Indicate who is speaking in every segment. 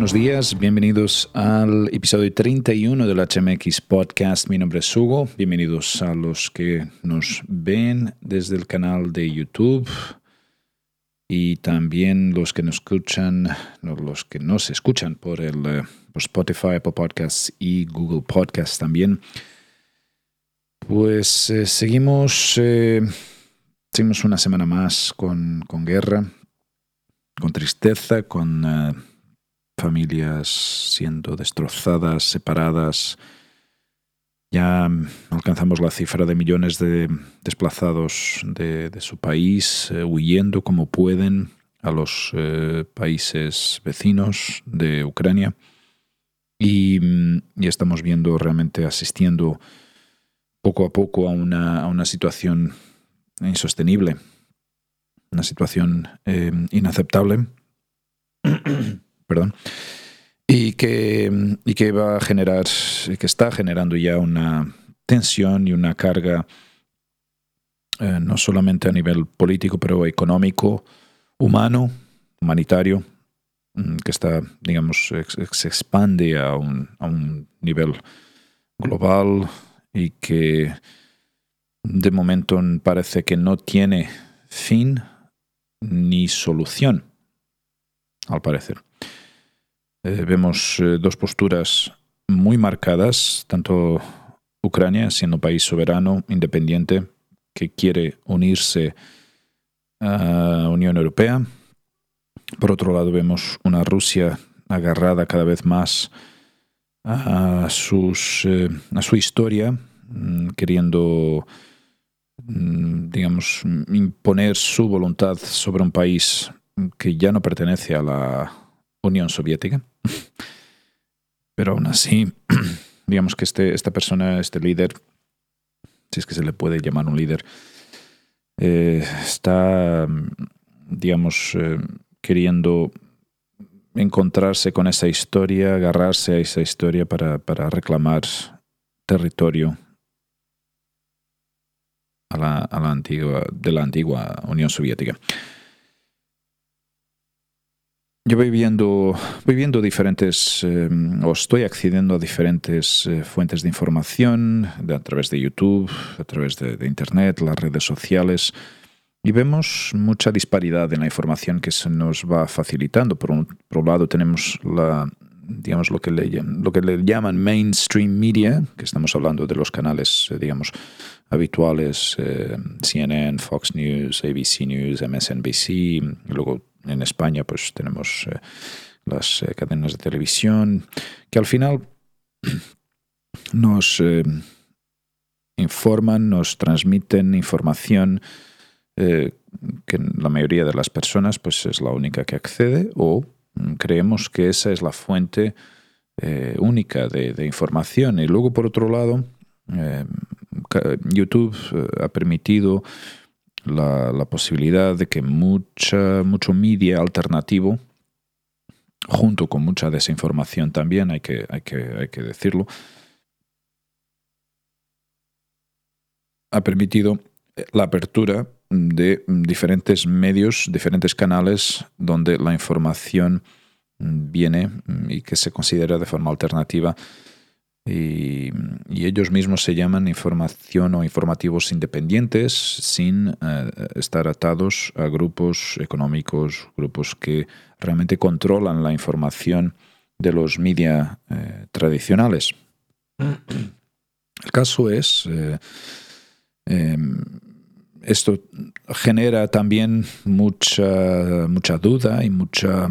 Speaker 1: Buenos días, bienvenidos al episodio 31 del HMX Podcast. Mi nombre es Hugo, bienvenidos a los que nos ven desde el canal de YouTube y también los que nos escuchan, los que nos escuchan por el eh, por Spotify, Apple Podcasts y Google Podcasts también. Pues eh, seguimos, eh, una semana más con, con guerra, con tristeza, con eh, familias siendo destrozadas, separadas. Ya alcanzamos la cifra de millones de desplazados de, su país, huyendo como pueden a los países vecinos de Ucrania. Y, y, estamos viendo realmente asistiendo poco a poco a una, a una situación insostenible, una situación eh, inaceptable, perdón, y que, y que va a generar, que está generando ya una tensión y una carga eh, no solamente a nivel político, pero económico, humano, humanitario, mm, que está, digamos, se expande a un, a un nivel global, y que de momento parece que no tiene fin ni solución, al parecer. Eh, vemos eh, dos posturas muy marcadas, tanto Ucrania, siendo país soberano, independiente, que quiere unirse a Unión Europea. Por otro lado, vemos una Rusia agarrada cada vez más a, sus, eh, a su historia, mm, queriendo, mm, digamos, imponer su voluntad sobre un país que ya no pertenece a la Unión Soviética. Pero aún así, digamos que este, esta persona, este líder, si es que se le puede llamar un líder, eh, está, digamos, eh, queriendo encontrarse con esa historia, agarrarse a esa historia para, para reclamar territorio a la, a la, antigua, de la antigua Unión Soviética. Yo voy viendo, voy viendo diferentes, eh, o estoy accediendo a diferentes eh, fuentes de información de, a través de YouTube, a través de, Internet, las redes sociales, y vemos mucha disparidad en la información que se nos va facilitando. Por un, lado tenemos la, digamos, lo que, le, lo que le llaman mainstream media, que estamos hablando de los canales, eh, digamos, habituales, eh, CNN, Fox News, ABC News, MSNBC. Y luego en España pues tenemos eh, las cadenas de televisión, que al final nos informan, nos transmiten información eh, que la mayoría de las personas pues es la única que accede o mm, creemos que esa es la fuente eh, única de, información. Y luego, por otro lado, eh, YouTube ha permitido la, la, posibilidad de que mucha, mucho media alternativo, junto con mucha desinformación también, hay que, hay que, hay que decirlo, ha permitido la apertura de diferentes medios, diferentes canales donde la información viene y que se considera de forma alternativa y, ellos mismos se llaman información o informativos independientes sin eh, estar atados a grupos económicos, grupos que realmente controlan la información de los media eh, tradicionales. El caso es eh, em, esto genera también mucha, mucha duda y mucha,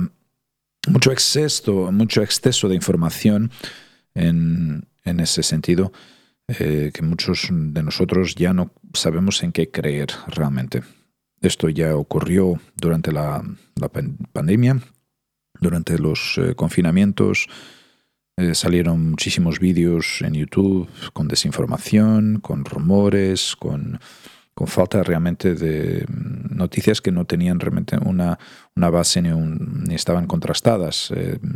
Speaker 1: mucho, exceso, mucho exceso de información en, ese sentido, eh, que muchos de nosotros ya no sabemos en qué creer realmente. Esto ya ocurrió durante la, pandemia, durante los eh, confinamientos. Eh, salieron muchísimos vídeos en YouTube con desinformación, con rumores, con con falta realmente de mm, noticias que no tenían realmente una, una base ni, ni estaban contrastadas,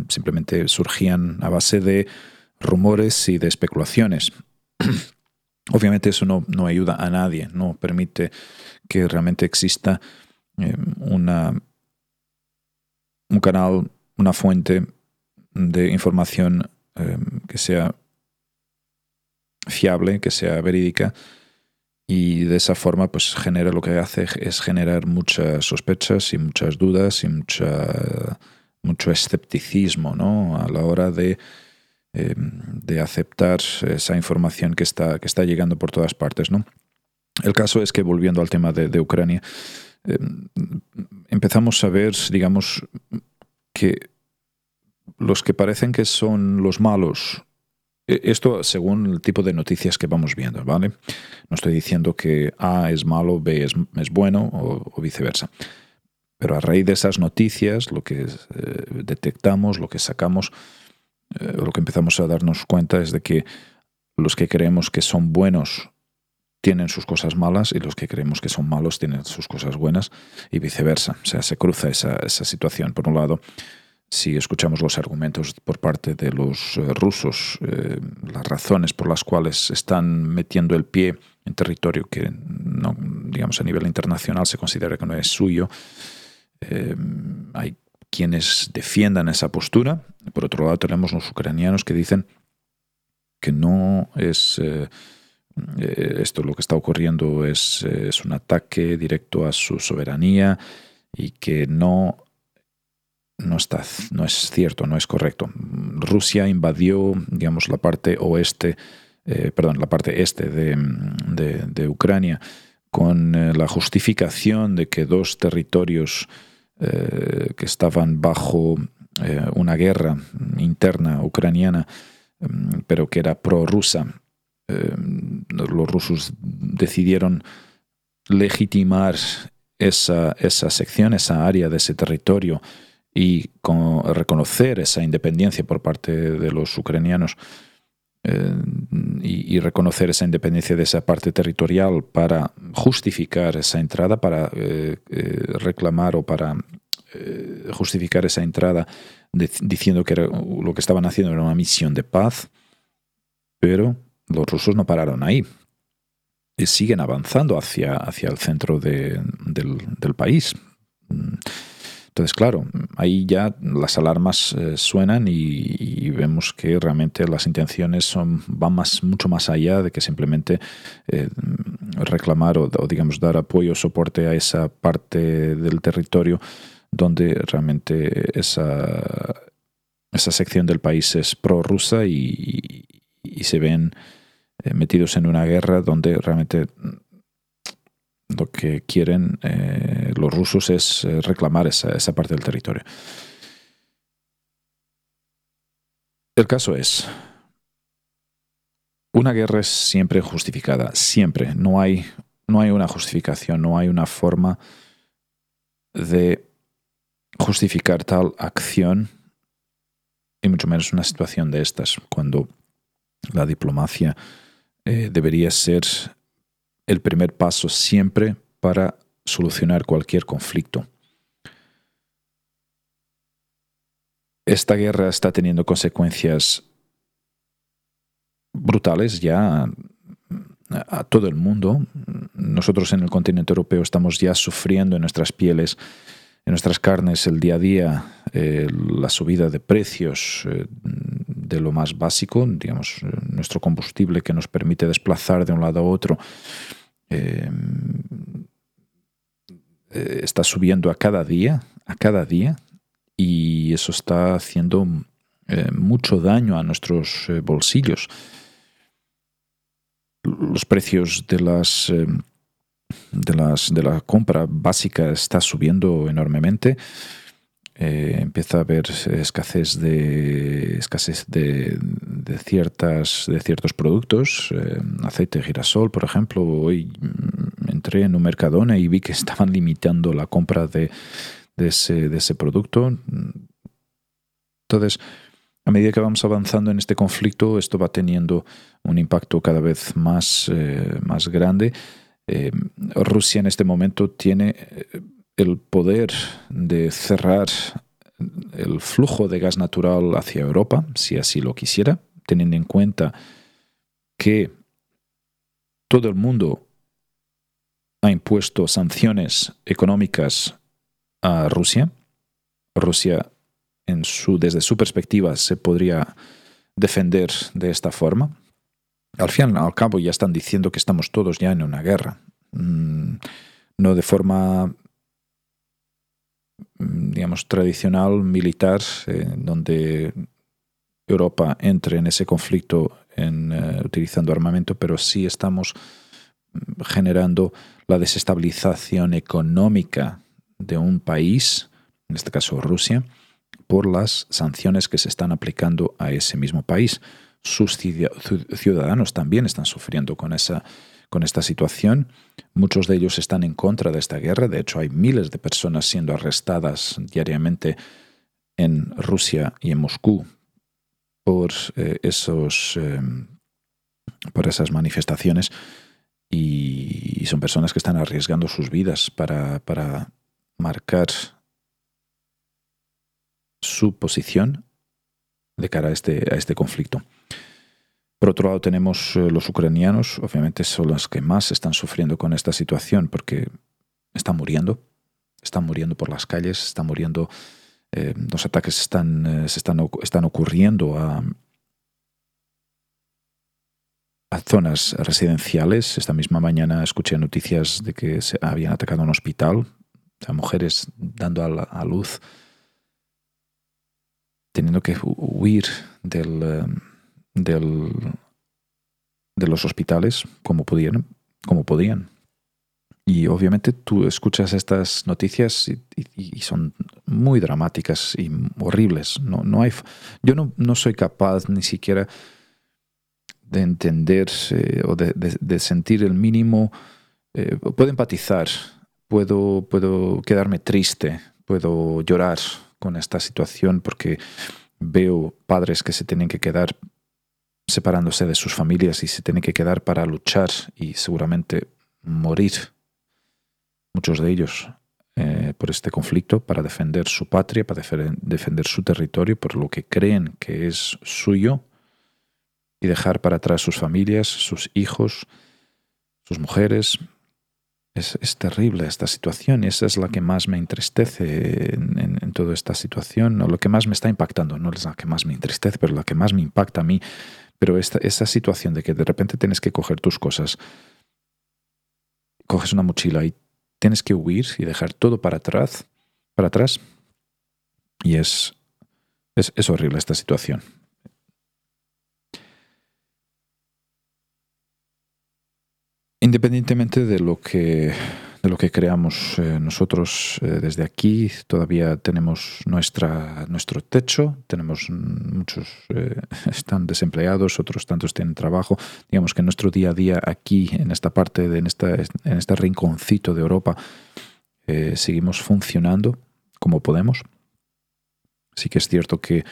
Speaker 1: simplemente surgían a base de rumores y de especulaciones. Obviamente eso no, no, ayuda a nadie, no permite que realmente exista eh, una, un canal, una fuente de información que sea fiable, que sea verídica, y de esa forma pues genera lo que hace es generar muchas sospechas y muchas dudas y mucha, mucho escepticismo ¿no? a la hora de, em, de aceptar esa información que está, que está llegando por todas partes. ¿no? El caso es que volviendo al tema de, Ucrania, em, empezamos a ver, digamos, que los que parecen que son los malos e, esto según el tipo de noticias que vamos viendo, ¿vale? No estoy diciendo que A es malo, B es, bueno o, viceversa. Pero a raíz de esas noticias, lo que eh, detectamos, lo que sacamos, eh, lo que empezamos a darnos cuenta es de que los que creemos que son buenos tienen sus cosas malas y los que creemos que son malos tienen sus cosas buenas y viceversa. O sea, se cruza esa, esa situación. Por un lado, si escuchamos los argumentos por parte de los eh, rusos, eh, las razones por las cuales están metiendo el pie en territorio que no, digamos a nivel internacional se considera que no es suyo, eh, hay quienes defiendan esa postura. Por otro lado tenemos los ucranianos que dicen que no es esto lo que está ocurriendo es, es un ataque directo a su soberanía y que no no, está, no es cierto, no es correcto. Rusia invadió, digamos, la parte oeste, eh, perdón, la parte este de, Ucrania con eh, la justificación de que dos territorios eh, que estaban bajo una guerra interna ucraniana, mm, pero que era prorrusa, los rusos decidieron legitimar esa, esa sección, esa área de ese territorio y con reconocer esa independencia por parte de los ucranianos. Eh, y, reconocer esa independencia de esa parte territorial para justificar esa entrada, para eh, eh, reclamar o para justificar esa entrada diciendo que lo que estaban haciendo era una misión de paz, pero los rusos no pararon ahí. Y siguen avanzando hacia, hacia el centro del, del país. Entonces, claro, ahí ya las alarmas eh, suenan y, vemos que realmente las intenciones son, van más, mucho más allá de que simplemente eh, reclamar o, digamos, dar apoyo o soporte a esa parte del territorio donde realmente esa, esa sección del país es prorrusa y, y, se ven eh, metidos en una guerra donde realmente lo que quieren eh, los rusos es eh, reclamar esa, parte del territorio. El caso es, una guerra es siempre justificada, siempre. No hay, no hay una justificación, no hay una forma de justificar tal acción, y mucho menos una situación de estas, cuando la diplomacia eh, debería ser el primer paso siempre para solucionar cualquier conflicto. Esta guerra está teniendo consecuencias brutales ya a todo el mundo. Nosotros en el continente europeo estamos ya sufriendo en nuestras pieles, en nuestras carnes, el día a día, eh, la subida de precios eh, de lo más básico, digamos, nuestro combustible que nos permite desplazar de un lado a otro Em, eh, está subiendo a cada día, a cada día, y eso está haciendo eh, mucho daño a nuestros eh, bolsillos. Los precios de las, de las de la compra básica está subiendo enormemente. Eh, empieza a haber escasez de escasez de, ciertas de ciertos productos eh, aceite de girasol por ejemplo. Hoy mm, entré en un mercadona y vi que estaban limitando la compra de, ese, de ese producto. Entonces a medida que vamos avanzando en este conflicto esto va teniendo un impacto cada vez más, eh, más grande. Rusia en este momento tiene el poder de cerrar el flujo de gas natural hacia Europa, si así lo quisiera, teniendo en cuenta que todo el mundo ha impuesto sanciones económicas a Rusia. Rusia en su, desde su perspectiva se podría defender de esta forma. Al fin y al cabo ya están diciendo que estamos todos ya en una guerra. Mm, no de forma, digamos, tradicional, militar, eh, donde Europa entre en ese conflicto eh, utilizando armamento, pero sí estamos mm, generando la desestabilización económica de un país, en este caso Rusia, por las sanciones que se están aplicando a ese mismo país. Sus ciudadanos también están sufriendo con, esa, con esta situación. Muchos de ellos están en contra de esta guerra. De hecho, hay miles de personas siendo arrestadas diariamente en Rusia y en Moscú por, eh, esos, em, por esas manifestaciones y, son personas que están arriesgando sus vidas para, para marcar su posición de cara a este, a este conflicto. Por otro lado, tenemos eh, los ucranianos, obviamente son los que más están sufriendo con esta situación porque están muriendo, están muriendo por las calles, están muriendo, eh, los ataques están, eh, están, ocurriendo a, zonas residenciales. Esta misma mañana escuché noticias de que se habían atacado un hospital, a mujeres dando a, a luz teniendo que huir del, eh, del, de los hospitales como podían, como podían. Y obviamente tú escuchas estas noticias y, son muy dramáticas y horribles. No, no hay, yo no, no soy capaz ni siquiera de entender o de, de, sentir el mínimo. Eh, puedo empatizar, puedo, puedo quedarme triste, puedo llorar con esta situación porque veo padres que se tienen que quedar separándose de sus familias y se tienen que quedar para luchar y seguramente morir, muchos de ellos, eh, por este conflicto, para defender su patria, para defender su territorio, por lo que creen que es suyo, y dejar para atrás sus familias, sus hijos, sus mujeres, es, terrible esta situación y esa es la que más me entristece en, toda esta situación, o lo que más me está impactando, no es la que más me entristece, pero la que más me impacta a mí. Pero esta, esa situación de que de repente tienes que coger tus cosas, coges una mochila y tienes que huir y dejar todo para atrás, para atrás, y es, es horrible esta situación. Independientemente de lo que, de lo que creamos eh, nosotros eh, desde aquí, todavía tenemos nuestra, nuestro techo, tenemos muchos eh, están desempleados, otros tantos tienen trabajo. Digamos que nuestro día a día aquí, en esta parte, de, en, esta, en este rinconcito de Europa, seguimos funcionando como podemos. Sí que es cierto que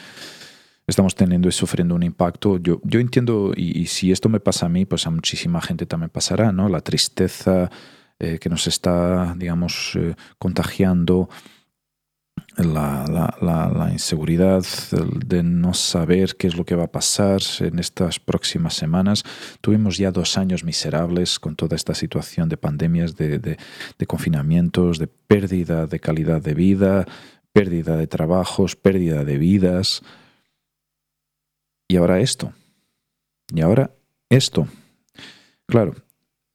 Speaker 1: estamos teniendo y sufriendo un impacto. Yo, yo entiendo, y, si esto me pasa a mí, pues a muchísima gente también pasará, ¿no? La tristeza eh, que nos está, digamos, eh, contagiando, la, la, inseguridad de no saber qué es lo que va a pasar en estas próximas semanas. Tuvimos ya dos años miserables con toda esta situación de pandemias, de, de confinamientos, de pérdida de calidad de vida, pérdida de trabajos, pérdida de vidas. Y ahora esto. Y ahora esto. Claro,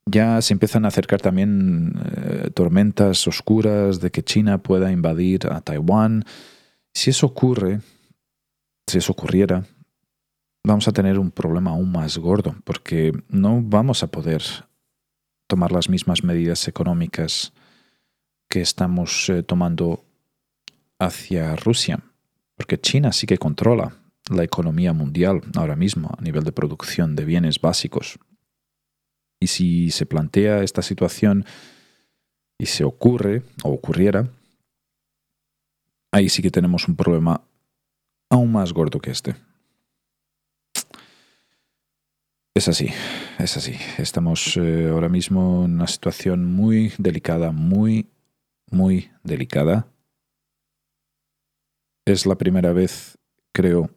Speaker 1: ya se empiezan a acercar también eh, tormentas oscuras de que China pueda invadir a Taiwán. Si eso ocurre, si eso ocurriera, vamos a tener un problema aún más gordo, porque no vamos a poder tomar las mismas medidas económicas que estamos eh, tomando hacia Rusia, porque China sí que controla la economía mundial ahora mismo a nivel de producción de bienes básicos. Y si se plantea esta situación y se ocurre o ocurriera, ahí sí que tenemos un problema aún más gordo que este. Es así, es así. Estamos eh, ahora mismo en una situación muy delicada, muy, muy delicada. Es la primera vez, creo,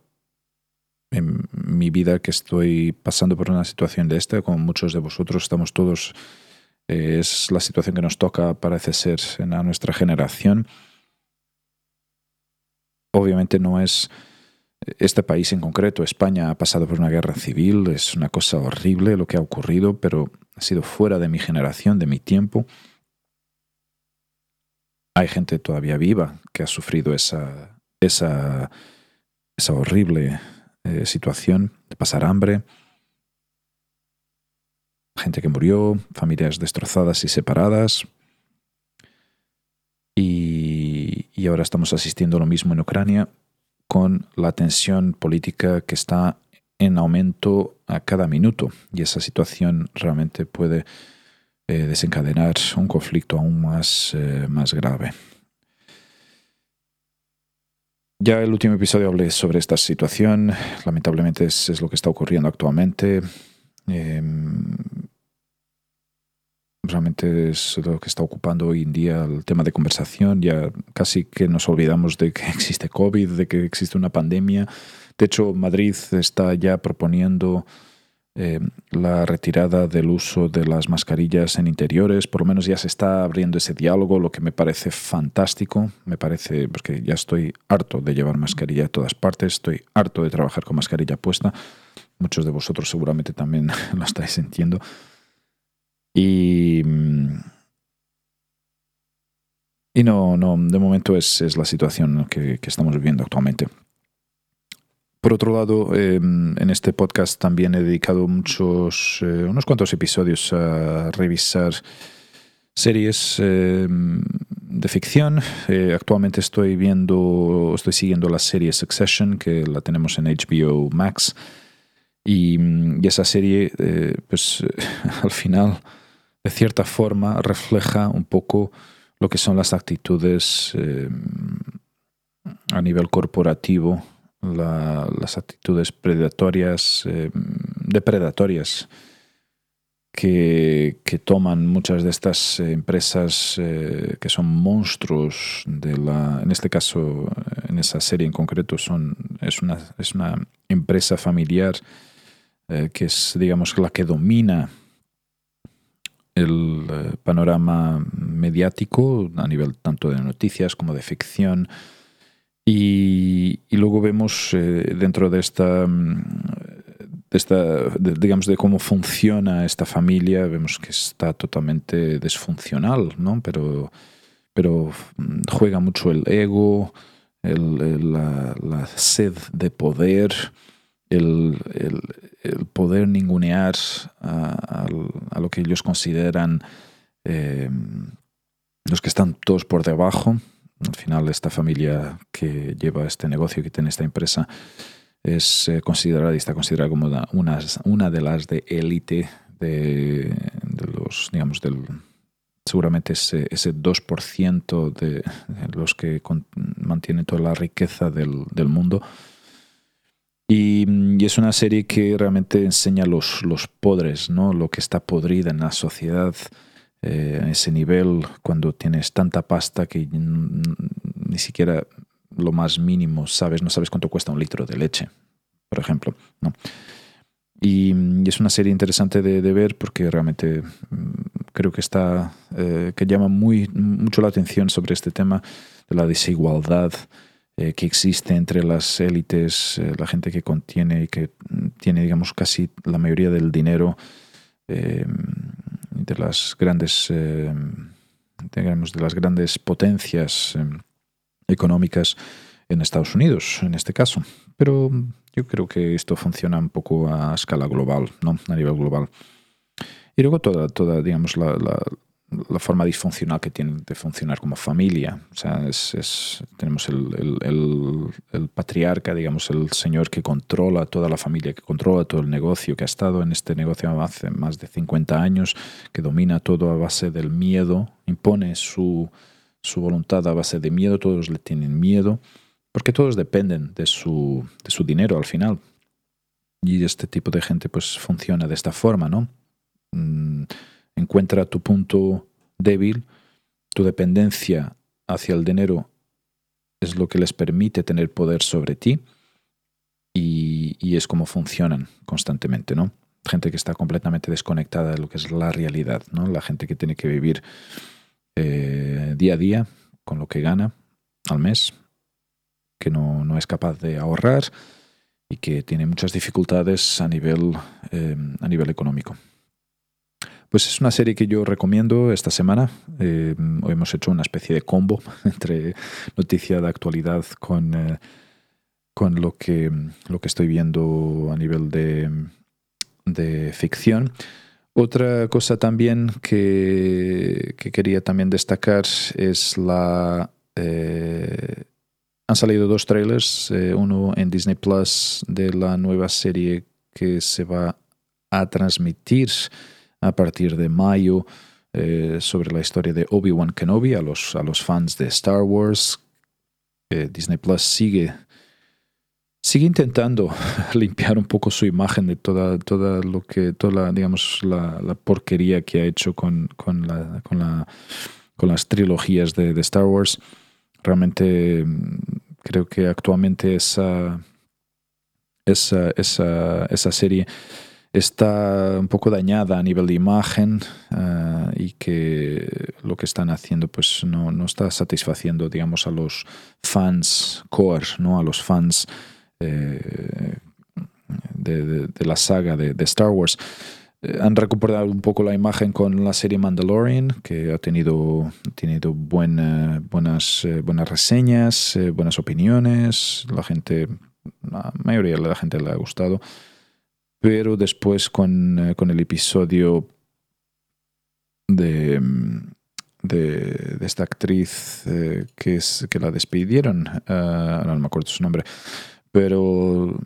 Speaker 1: en mi vida que estoy pasando por una situación de esta, como muchos de vosotros estamos todos, eh, es la situación que nos toca, parece ser, en nuestra generación. obviamente no es este país en concreto, España, ha pasado por una guerra civil, es una cosa horrible lo que ha ocurrido, pero ha sido fuera de mi generación, de mi tiempo. Hay gente todavía viva que ha sufrido esa, esa, esa horrible eh, situación de pasar hambre, gente que murió, familias destrozadas y separadas. Y, ahora estamos asistiendo a lo mismo en Ucrania con la tensión política que está en aumento a cada minuto y esa situación realmente puede eh, desencadenar un conflicto aún más, eh, más grave. Ya el último episodio hablé sobre esta situación, lamentablemente es, lo que está ocurriendo actualmente. Em, realmente es lo que está ocupando hoy en día el tema de conversación. Ya casi que nos olvidamos de que existe COVID, de que existe una pandemia. De hecho, Madrid está ya proponiendo eh, la retirada del uso de las mascarillas en interiores. Por lo menos ya se está abriendo ese diálogo, lo que me parece fantástico. Me parece, porque ya estoy harto de llevar mascarilla a todas partes, estoy harto de trabajar con mascarilla puesta. Muchos de vosotros seguramente también lo estáis sintiendo. Y, y no, no, de momento es, es la situación que, estamos viviendo actualmente. Por otro lado, em, en este podcast también he dedicado muchos, eh, unos cuantos episodios a revisar series em, de ficción. Eh, actualmente estoy viendo, estoy siguiendo la serie Succession, que la tenemos en HBO Max. Y, y esa serie, eh, pues al final de cierta forma refleja un poco lo que son las actitudes eh, a nivel corporativo, las actitudes predatorias, eh, depredatorias que, toman muchas de estas empresas eh, que son monstruos de la, en este caso, en esa serie en concreto, son, es, una, es una empresa familiar que es, digamos, la que domina el eh, panorama mediático a nivel tanto de noticias como de ficción. Y, luego vemos eh, dentro de esta, mm, de esta digamos, de cómo funciona esta familia, vemos que está totalmente desfuncional, ¿no? Pero, pero mm, juega mucho el ego, la, sed de poder, el, el poder ningunear a, lo que ellos consideran eh, los que están todos por debajo. Al final, esta familia que lleva este negocio, que tiene esta empresa, es eh, considerada y está considerada como una, una de las de élite de, los, digamos, del, seguramente ese, ese 2% de, los que mantienen toda la riqueza del, del mundo y, es una serie que realmente enseña los, los podres, ¿no? lo que está podrida en la sociedad, eh, a ese nivel, cuando tienes tanta pasta que ni siquiera lo más mínimo sabes, no sabes cuánto cuesta un litro de leche, por ejemplo. ¿no? Y, es una serie interesante de, ver porque realmente mm, creo que está, eh, que llama muy, mucho la atención sobre este tema de la desigualdad eh, que existe entre las élites, eh, la gente que contiene y que tiene, digamos, casi la mayoría del dinero eh, de las grandes, digamos, de las grandes potencias económicas en Estados Unidos, en este caso. Pero yo creo que esto funciona un poco a escala global, ¿no? A nivel global. Y luego toda, toda digamos, la forma disfuncional que tiene de funcionar como familia. O sea, es, tenemos el, el, patriarca, digamos, el señor que controla toda la familia, que controla todo el negocio, que ha estado en este negocio hace más de 50 años, que domina todo a base del miedo, impone su, su voluntad a base de miedo, todos le tienen miedo, porque todos dependen de su, de su dinero al final. Y este tipo de gente pues funciona de esta forma, ¿no? Mm, encuentra tu punto débil, tu dependencia hacia el dinero es lo que les permite tener poder sobre ti y, es como funcionan constantemente, ¿no? Gente que está completamente desconectada de lo que es la realidad, ¿no? La gente que tiene que vivir eh, día a día con lo que gana al mes que no, no, es capaz de ahorrar y que tiene muchas dificultades a nivel, a nivel económico. Pues es una serie que yo recomiendo esta semana. hoy hemos hecho una especie de combo entre noticia de actualidad con, con lo, que, lo que estoy viendo a nivel de, de ficción. Otra cosa también que, quería también destacar es la... Eh, han salido dos trailers, eh, uno en Disney Plus de la nueva serie que se va a transmitir a partir de mayo eh, sobre la historia de Obi-Wan Kenobi a los, a los fans de Star Wars. Disney Plus sigue sigue intentando limpiar un poco su imagen de toda, toda lo que, toda la, digamos, la, porquería que ha hecho con, con, la, con, la, con las trilogías de, Star Wars. Realmente mm, creo que actualmente esa, esa, esa, esa serie está un poco dañada a nivel de imagen ah, y que lo que están haciendo pues no, no, está satisfaciendo digamos a los fans core, ¿no? a los fans eh, de, la saga de, Star Wars. Eh, han recuperado un poco la imagen con la serie Mandalorian, que ha tenido, tenido buenas, buenas reseñas, eh, buenas opiniones. La gente, la mayoría de la gente le ha gustado. Pero después con, el episodio de, de, esta actriz que, es, que la despidieron, no me acuerdo su nombre, pero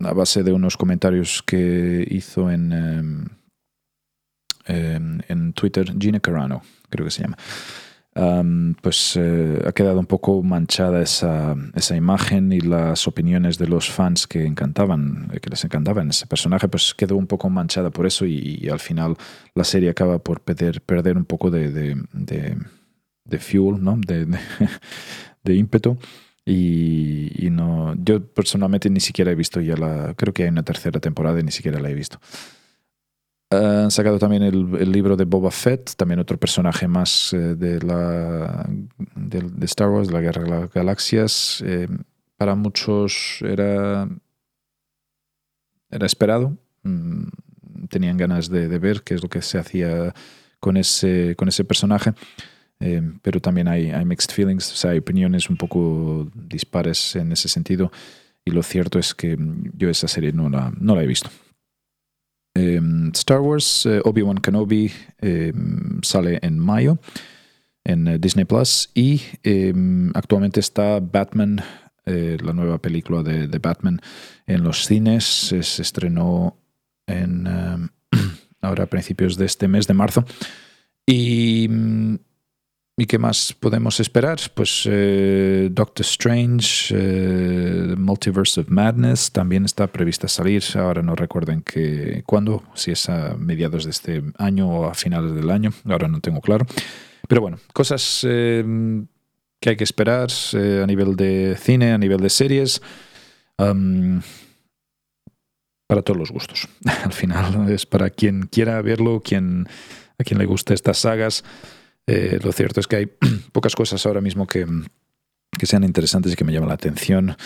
Speaker 1: a base de unos comentarios que hizo en, em, em, en Twitter, Gina Carano, creo que se llama. Pues eh, ha quedado un poco manchada esa, esa, imagen y las opiniones de los fans que encantaban, que les encantaban ese personaje, pues quedó un poco manchada por eso y, al final la serie acaba por perder, perder un poco de, de, de, fuel, ¿no? de, de ímpetu. Y, no, yo personalmente ni siquiera he visto ya la, creo que hay una tercera temporada y ni siquiera la he visto. Han sacado también el, libro de Boba Fett, también otro personaje más eh, de, la, de, Star Wars, de la Guerra de las Galaxias. Eh, para muchos era, era esperado, mm, tenían ganas de, ver qué es lo que se hacía con ese, con ese personaje. Eh, pero también hay, mixed feelings, hay opiniones un poco dispares en ese sentido. Y lo cierto es que yo esa serie no la, no la he visto. Em, Star Wars, eh, Obi-Wan Kenobi em, sale en mayo en eh, Disney Plus y em, actualmente está Batman, la nueva película de, Batman en los cines. Se estrenó en, ahora a principios de este mes de marzo. Y mm, ¿Y qué más podemos esperar? Pues eh, Doctor Strange, eh, Multiverse of Madness, también está prevista salir. Ahora no recuerden que cuándo, si es a mediados de este año o a finales del año, ahora no tengo claro. Pero bueno, cosas eh, que hay que esperar a nivel de cine, a nivel de series. para todos los gustos. Al final es para quien quiera verlo, quien, a quien le guste estas sagas. Eh, lo cierto es que hay pocas cosas ahora mismo que, sean interesantes y que me llaman la atención.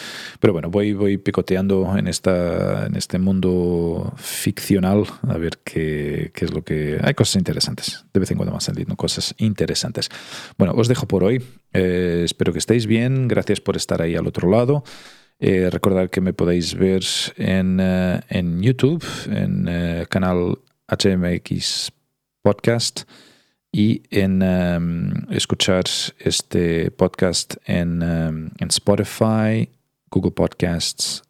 Speaker 1: Pero bueno, voy, voy picoteando en, esta, en este mundo ficcional a ver qué, es lo que... Hay cosas interesantes. De vez en cuando van saliendo cosas interesantes. Bueno, os dejo por hoy. Eh, espero que estéis bien. Gracias por estar ahí al otro lado. Eh, recordad que me podéis ver en, en YouTube, en el canal HMX Podcast y en em, escuchar este podcast en, em, en, Spotify, Google Podcasts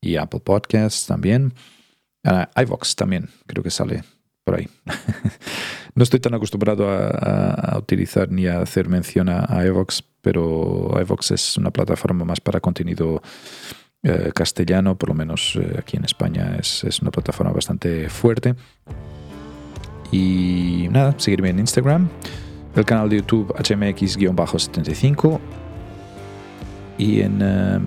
Speaker 1: y Apple Podcasts también. Uh, iVox también, creo que sale por ahí. no estoy tan acostumbrado a, utilizar ni a hacer mención a, iVox, pero iVox es una plataforma más para contenido eh, castellano, por lo menos eh, aquí en España es, es una plataforma bastante fuerte. Y nada, seguirme en Instagram, el canal de YouTube HMX-75 y en eh,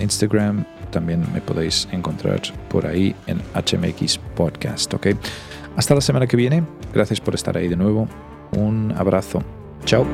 Speaker 1: Instagram también me podéis encontrar por ahí en HMX Podcast, ¿ok? Hasta la semana que viene, gracias por estar ahí de nuevo, un abrazo, chao.